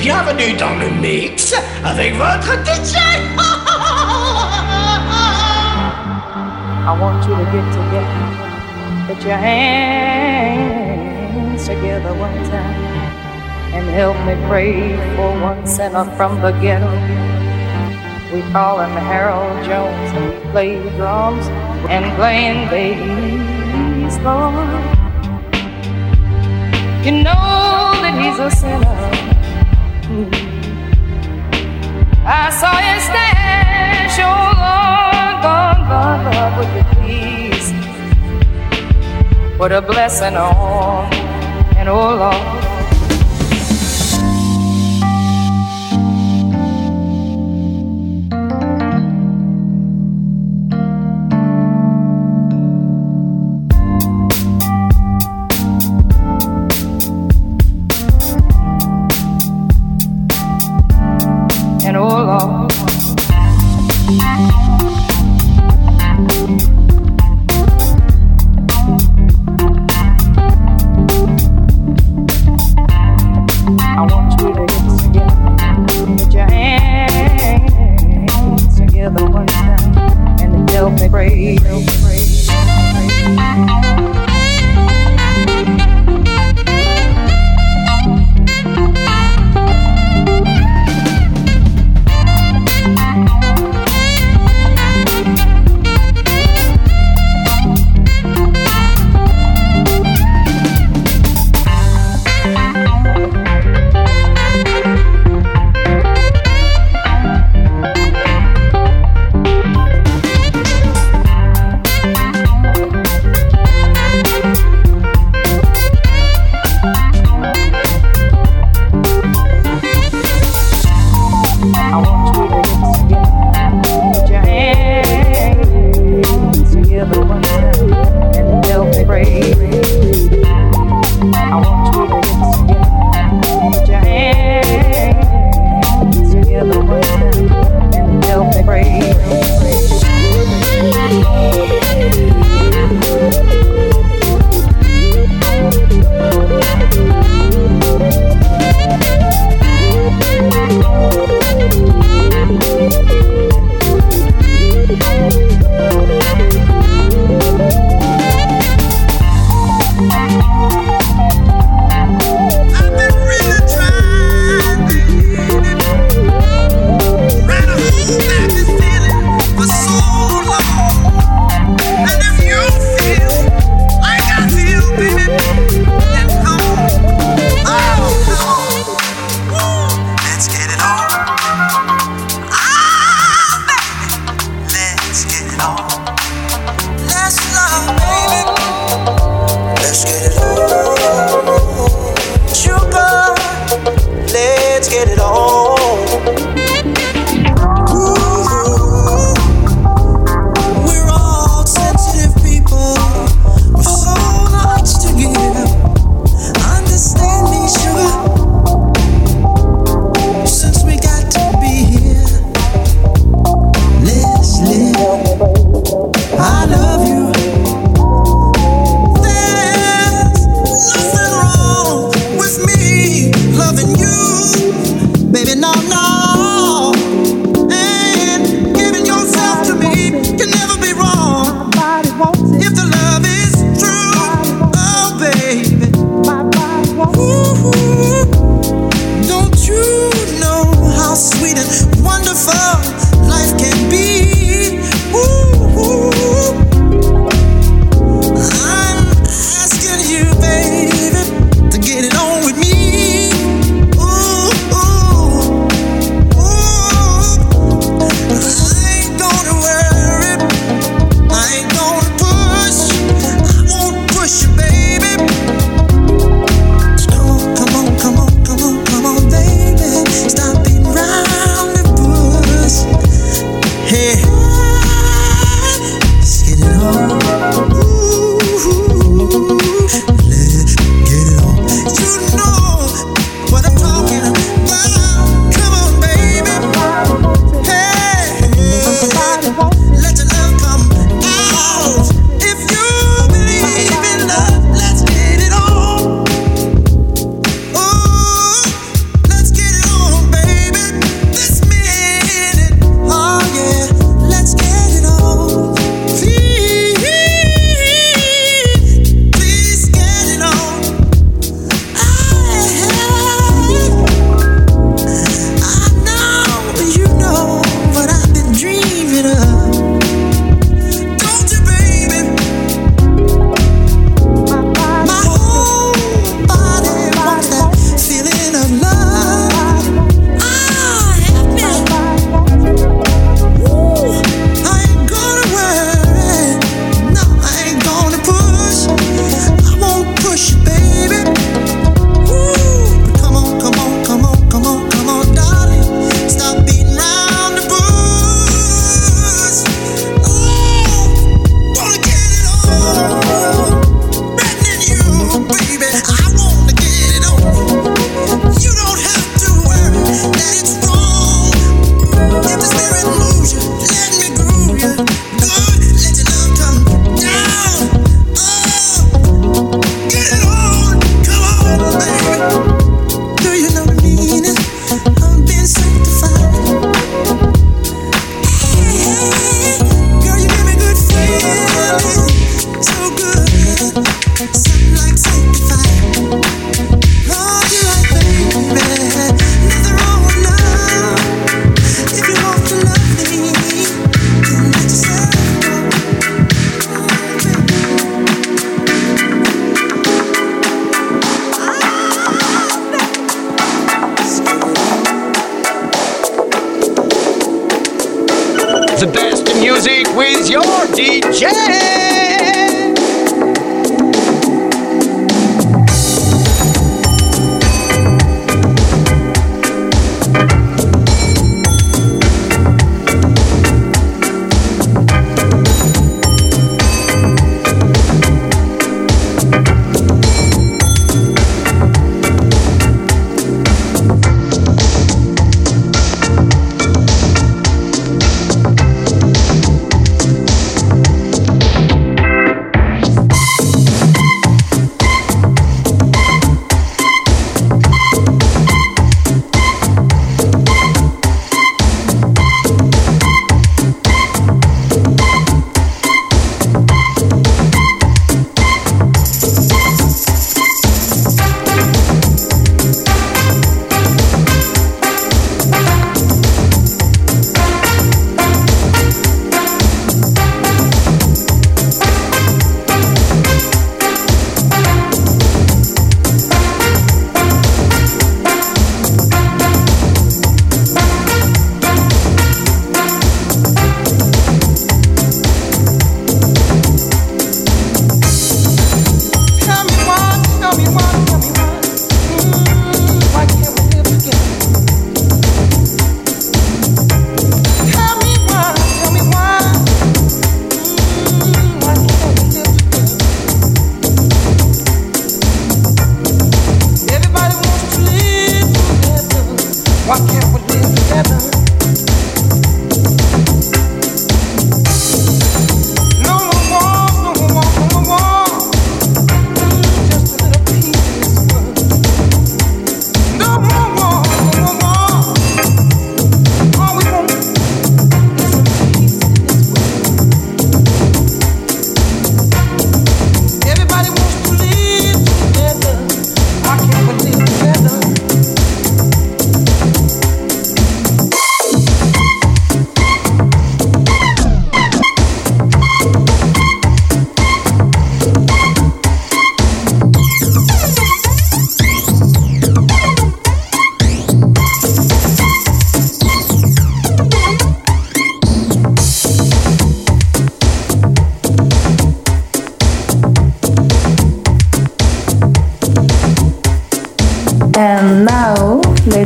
Bienvenue dans le mix avec votre DJ. I want you to get together. Put your hands together one time and help me pray for one sinner from the ghetto. We call him Harold Jones and we play drums and playing bass, Lord. You know that he's a sinner. I saw you stash, oh Lord, God, God, Lord, would you please put a blessing on, and oh Lord.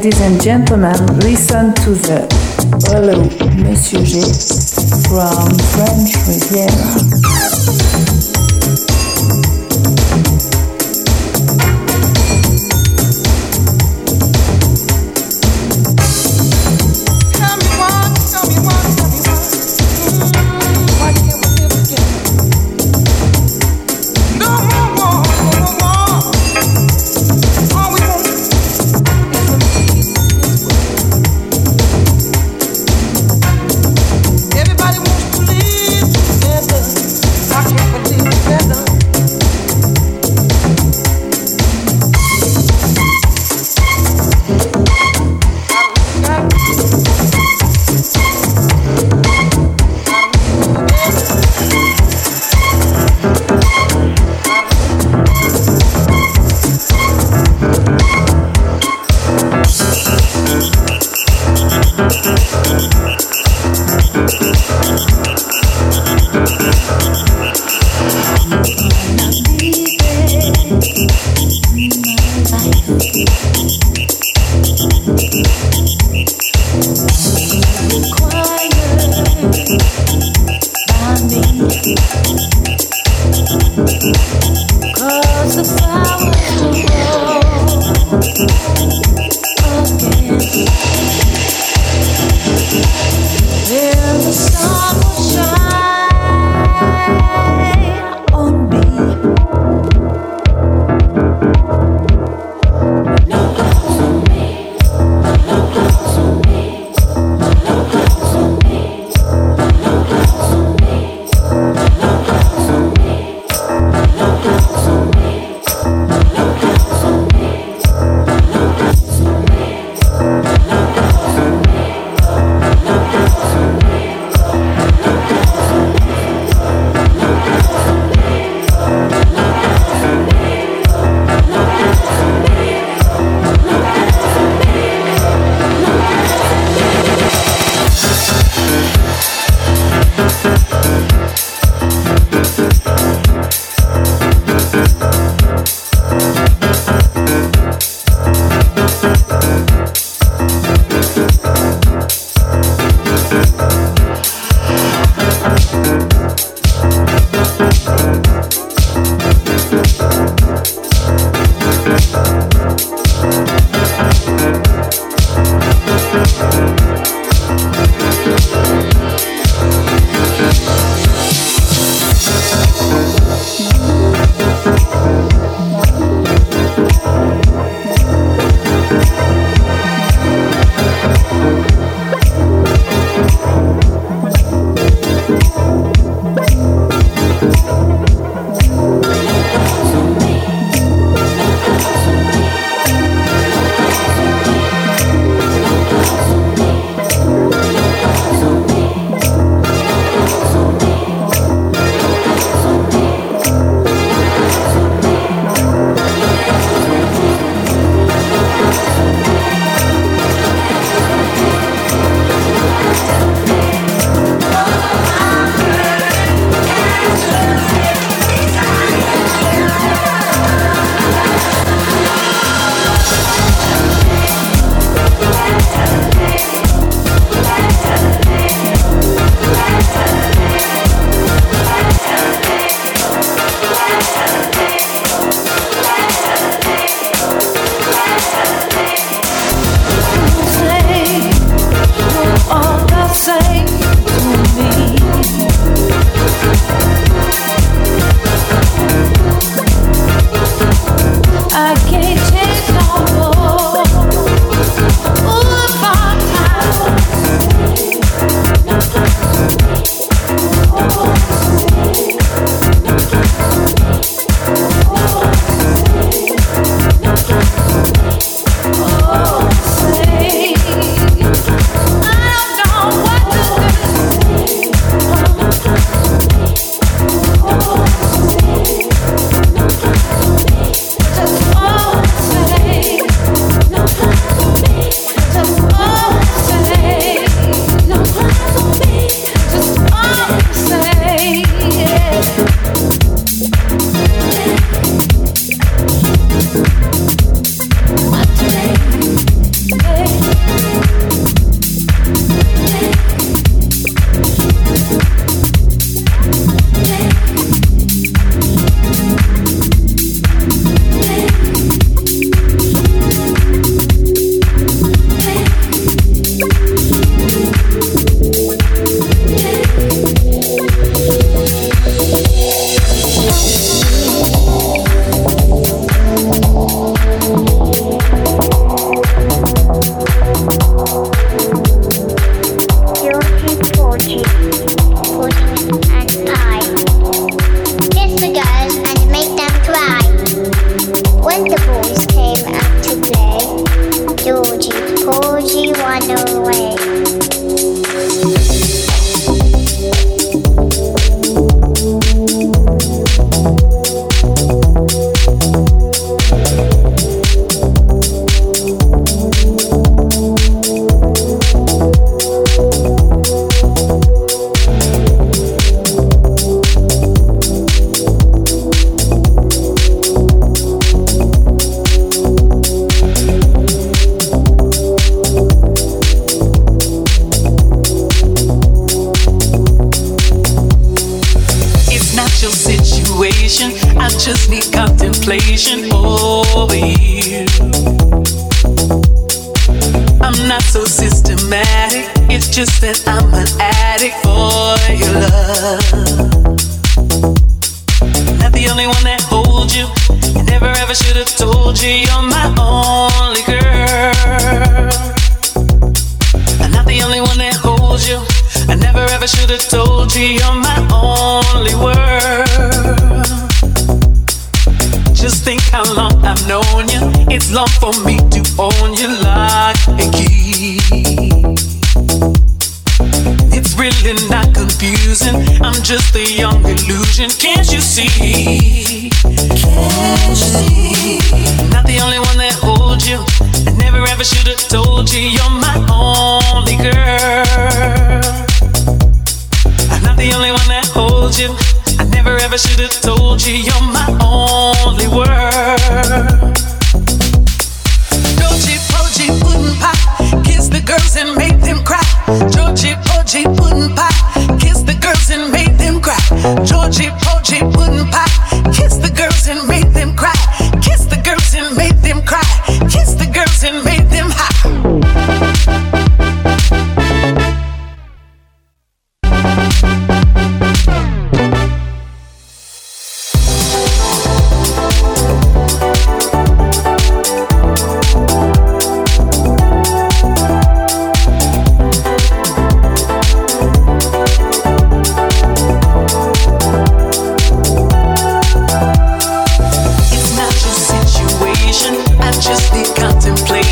Ladies and gentlemen, listen to the Hello, Monsieur G from French Riviera.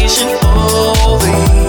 Contemplation over.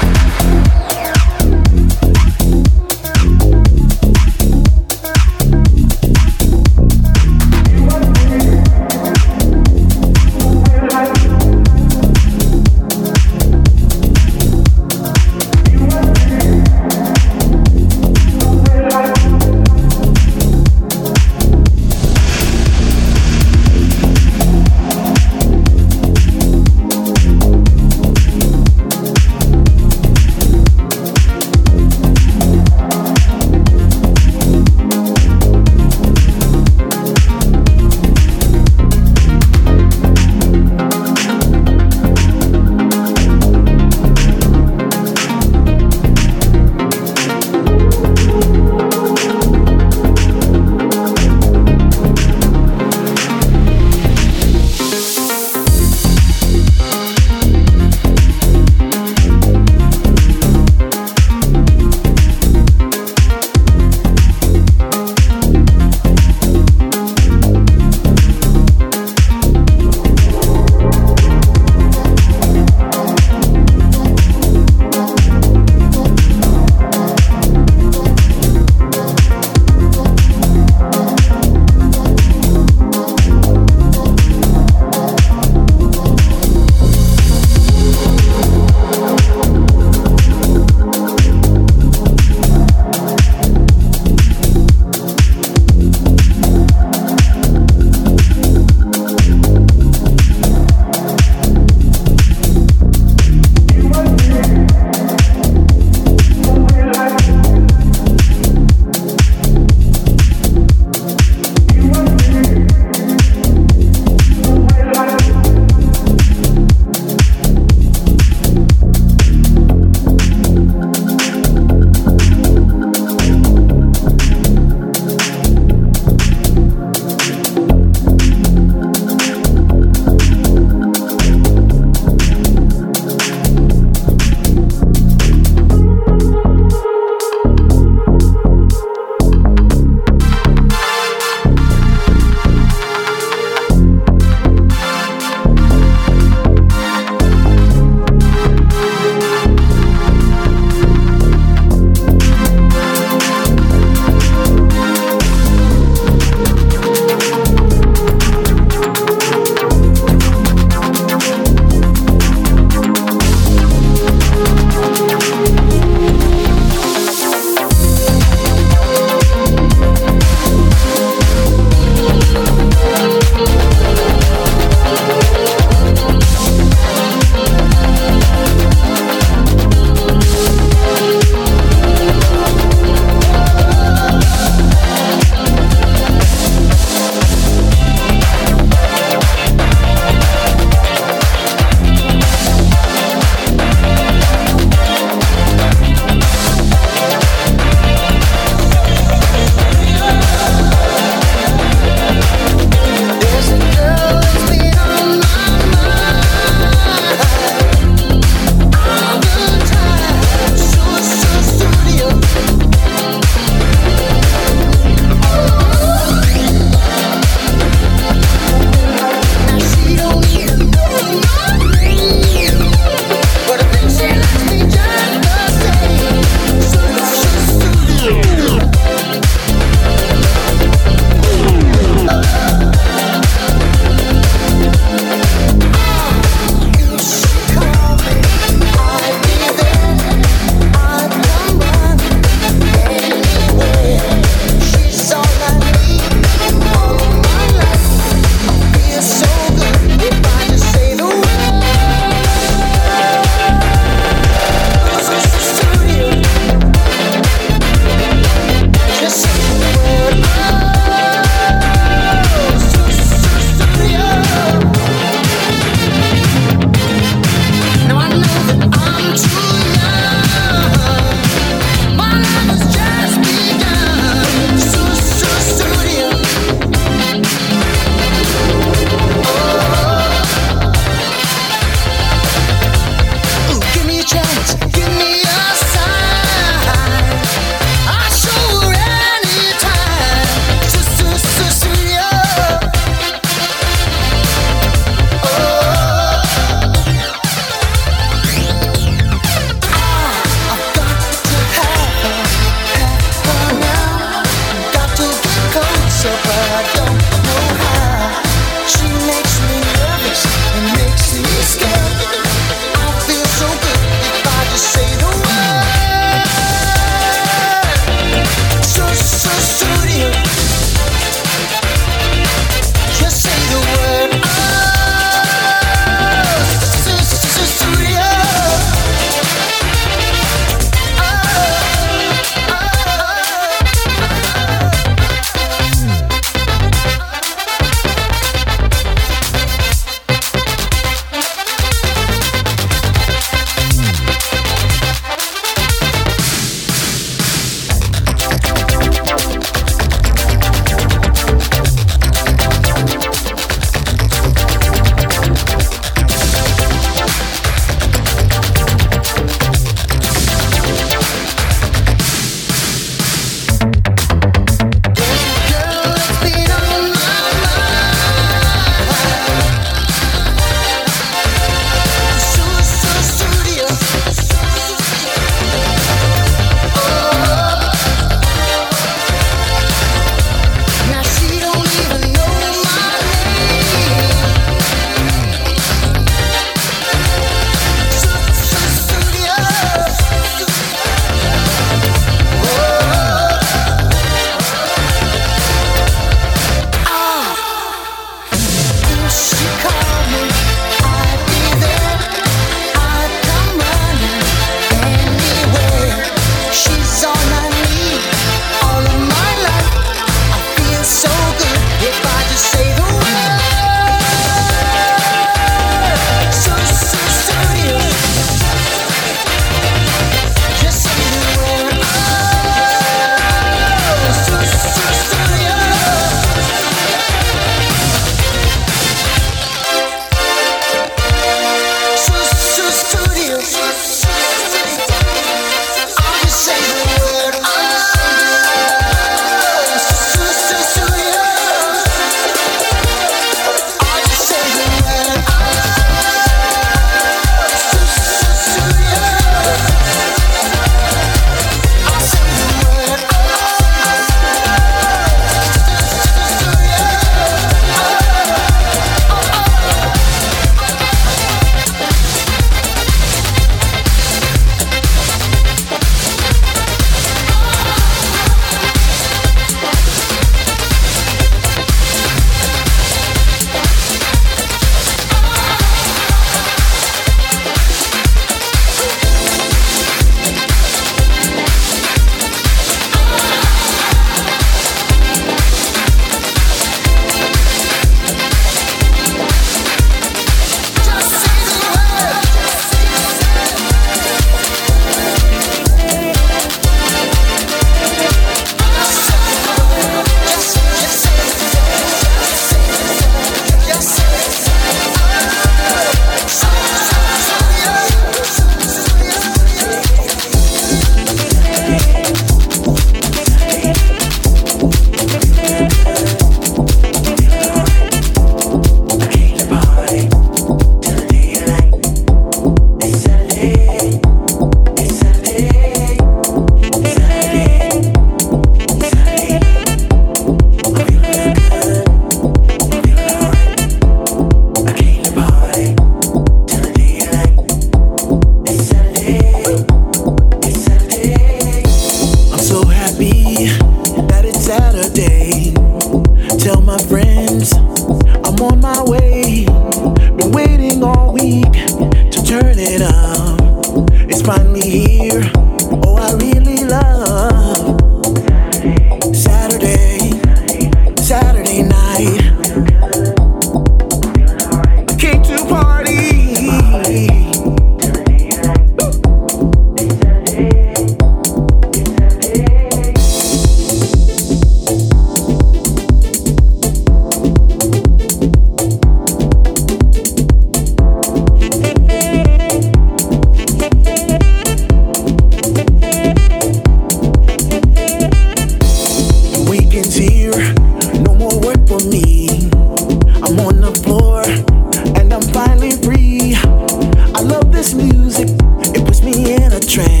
It puts me in a trance.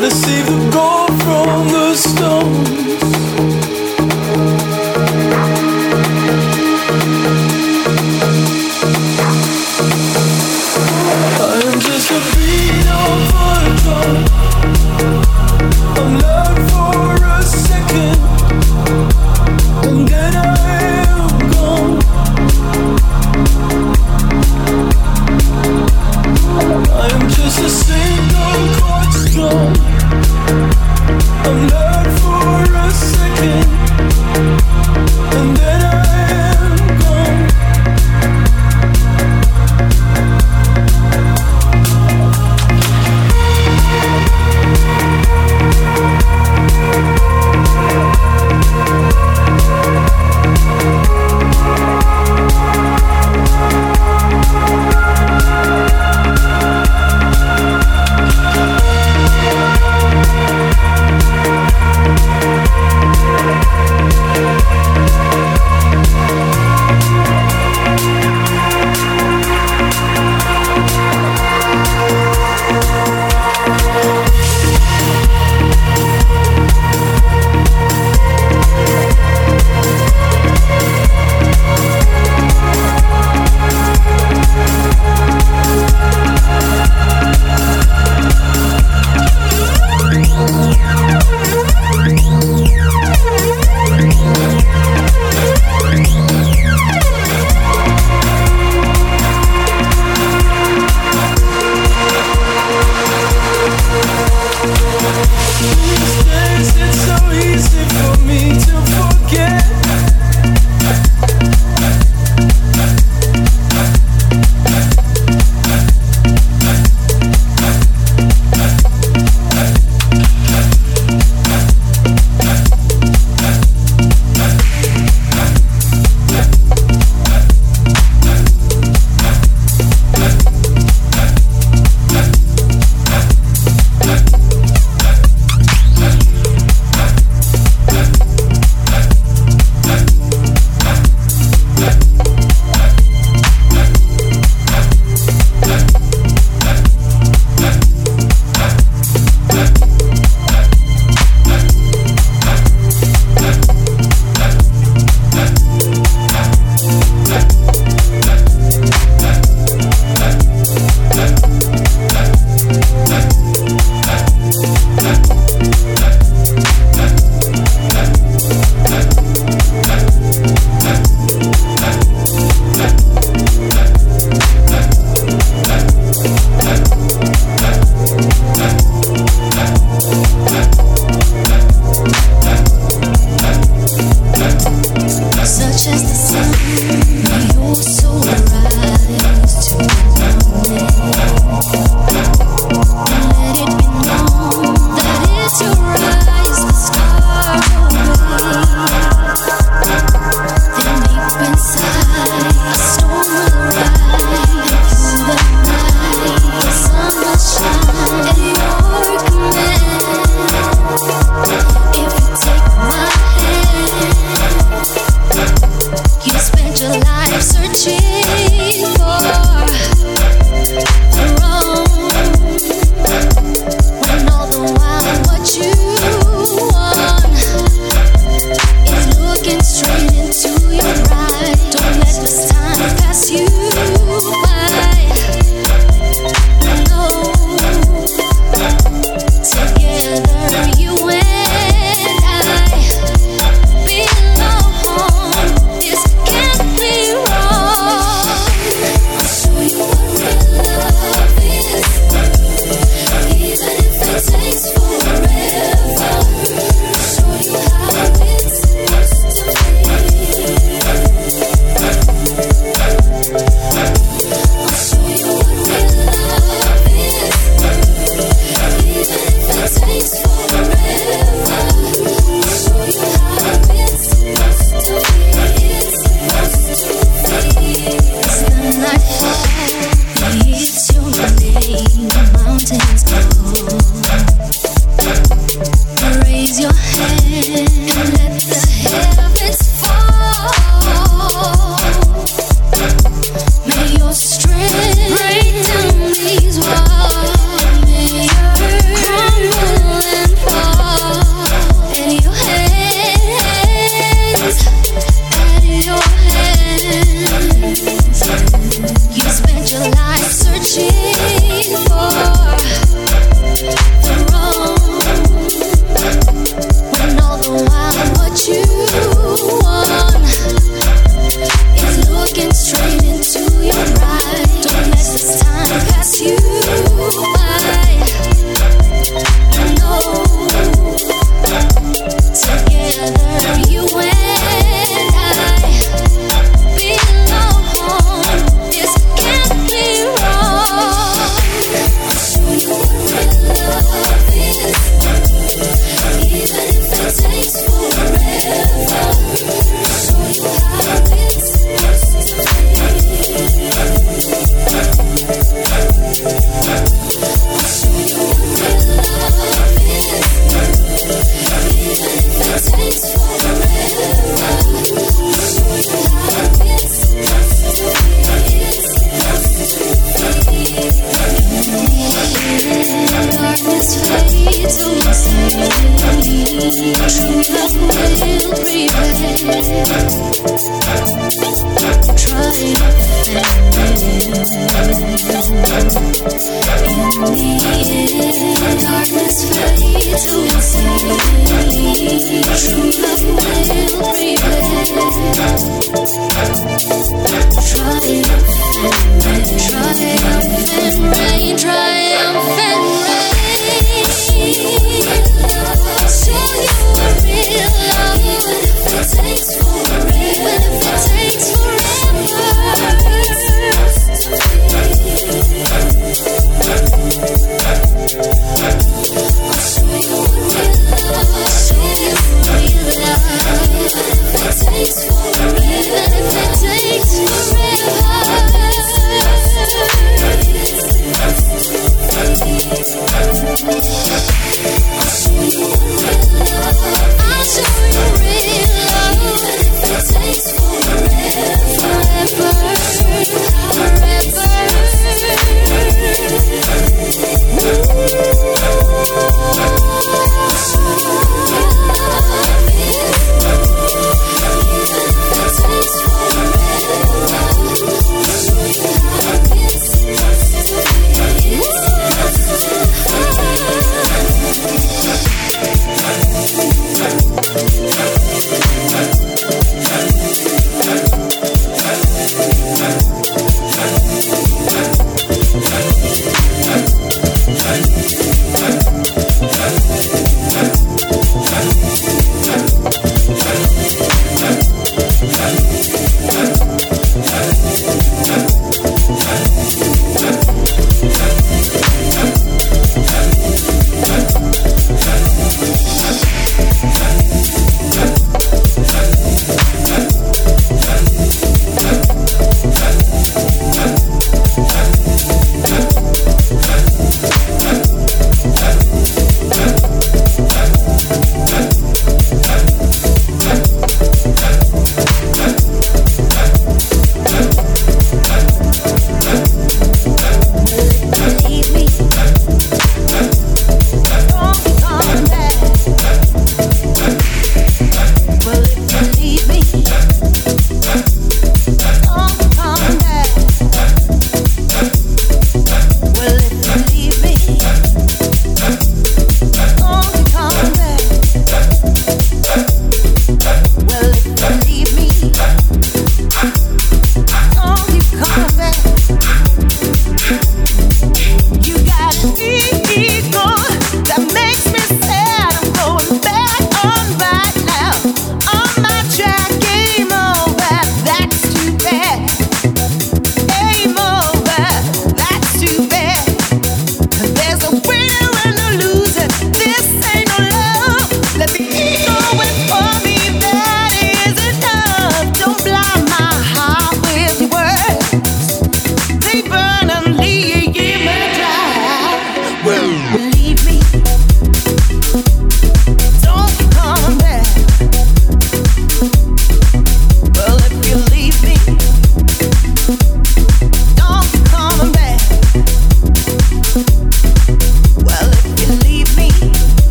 Your hand, let the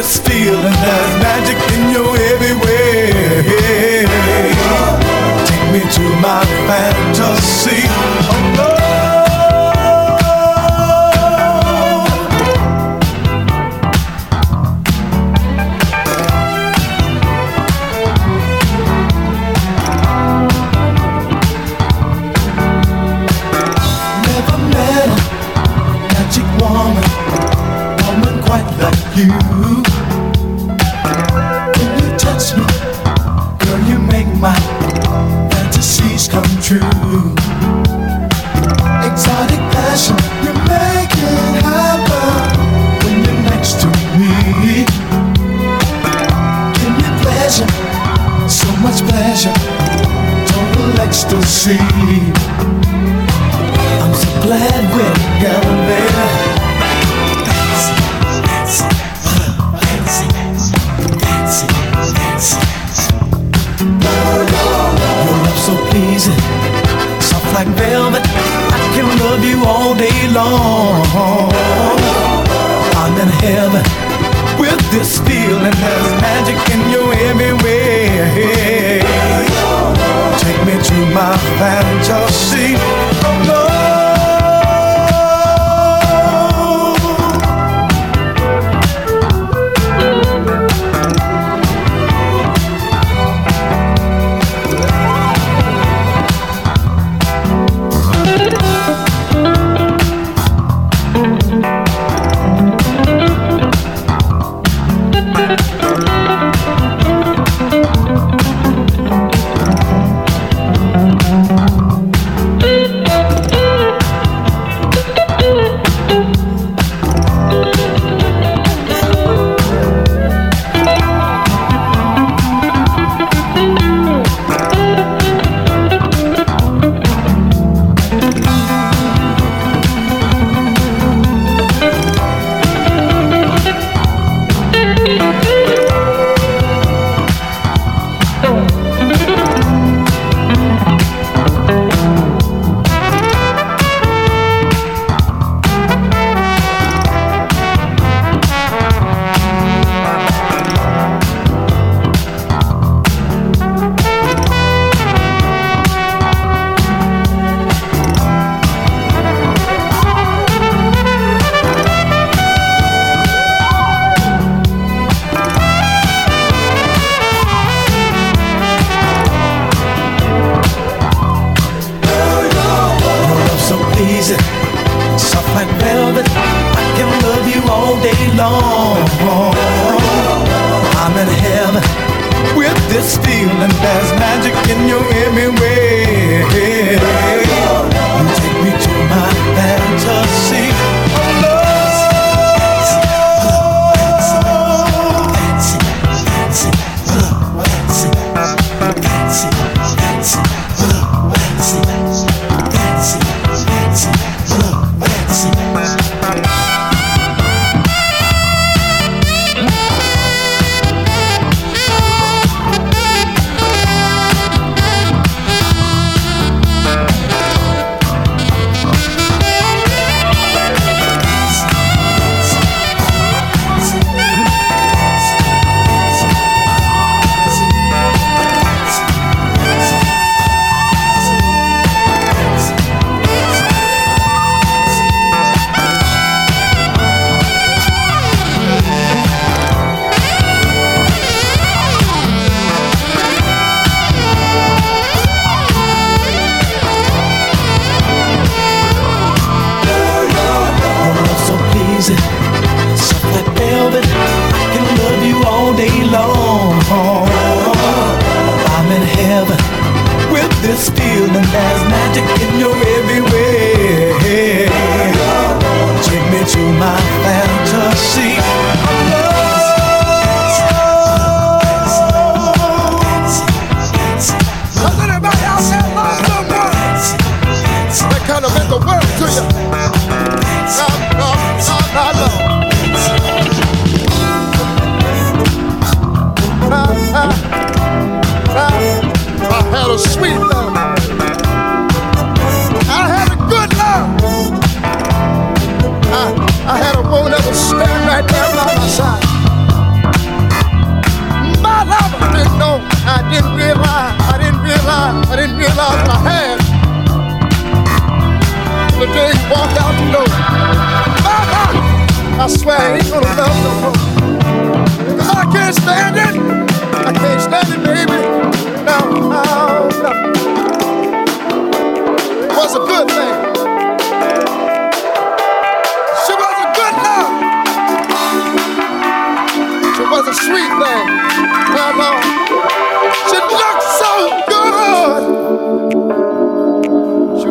this feeling. There's magic in you everywhere. Take me to my fantasy.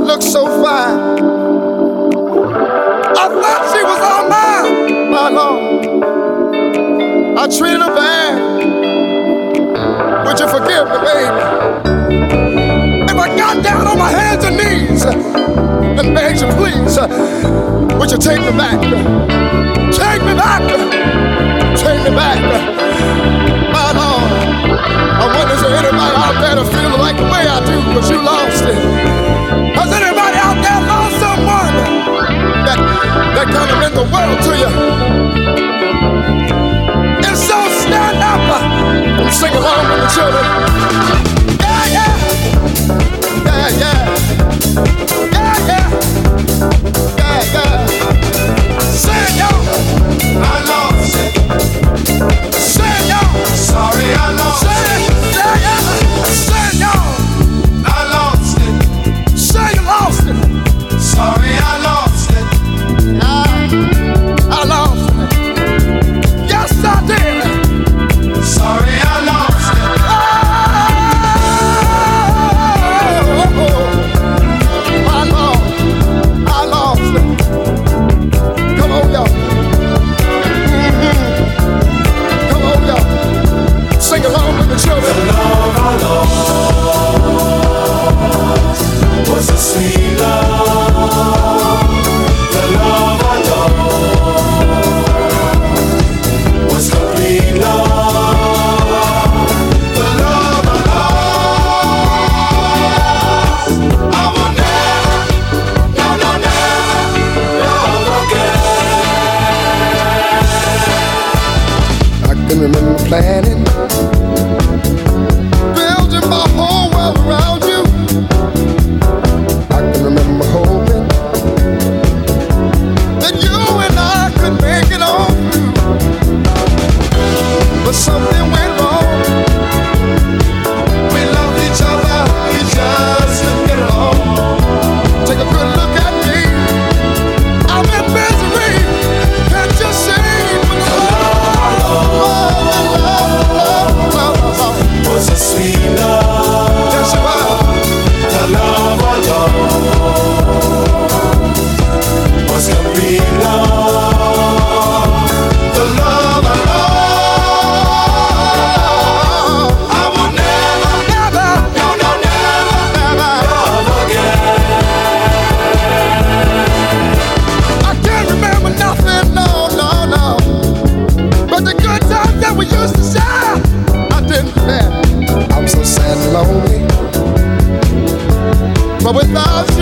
looked so fine. I thought she was all mine, my love, I treated her bad. Would you forgive me, baby? If I got down on my hands and knees and begged you, please, would you take me back? Take me back. Take me back. I wonder is there anybody out there that feel like the way I do, but you lost it. Has anybody out there lost someone that that kind of meant the world to you? If so, stand up uh, and sing along with the children. Yeah, yeah, yeah, yeah, yeah, yeah, yeah, yeah. Say it, yo. I lost it. Sing it, yo. Sorry, I. But without